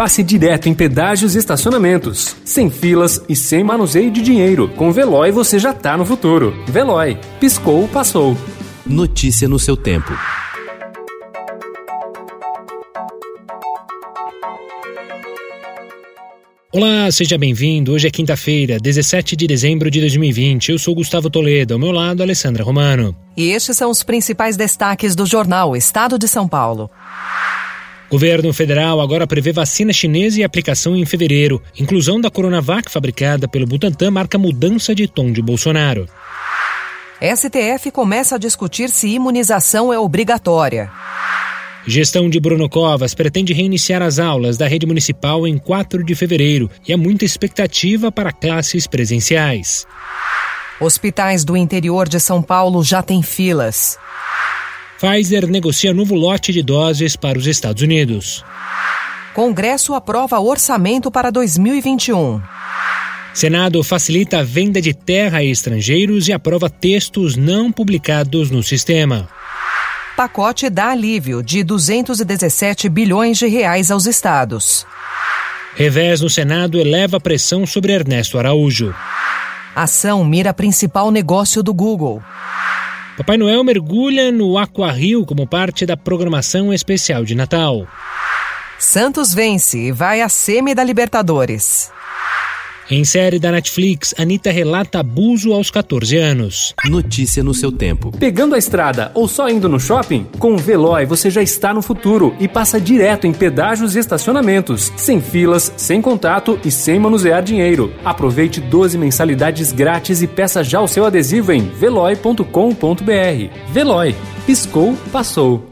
passe direto em pedágios e estacionamentos. Sem filas e sem manuseio de dinheiro. Com Veloy você já tá no futuro. Veloy. Piscou, passou. Notícia no seu tempo. Olá, seja bem-vindo. Hoje é quinta-feira, 17 de dezembro de 2020. Eu sou Gustavo Toledo, ao meu lado, Alessandra Romano. E estes são os principais destaques do jornal Estado de São Paulo. Governo federal agora prevê vacina chinesa e aplicação em fevereiro. Inclusão da Coronavac fabricada pelo Butantan marca mudança de tom de Bolsonaro. STF começa a discutir se imunização é obrigatória. Gestão de Bruno Covas pretende reiniciar as aulas da rede municipal em 4 de fevereiro e há muita expectativa para classes presenciais. Hospitais do interior de São Paulo já têm filas. Pfizer negocia novo lote de doses para os Estados Unidos. Congresso aprova orçamento para 2021. Senado facilita a venda de terra a estrangeiros e aprova textos não publicados no sistema pacote dá alívio de 217 bilhões de reais aos estados. Revés no Senado eleva a pressão sobre Ernesto Araújo. Ação mira principal negócio do Google. Papai Noel mergulha no Aquarrio como parte da programação especial de Natal. Santos vence e vai à semi da Libertadores. Em série da Netflix, Anitta relata abuso aos 14 anos. Notícia no seu tempo. Pegando a estrada ou só indo no shopping? Com o Veloy você já está no futuro e passa direto em pedágios e estacionamentos, sem filas, sem contato e sem manusear dinheiro. Aproveite 12 mensalidades grátis e peça já o seu adesivo em veloy.com.br. Veloy. Piscou, passou.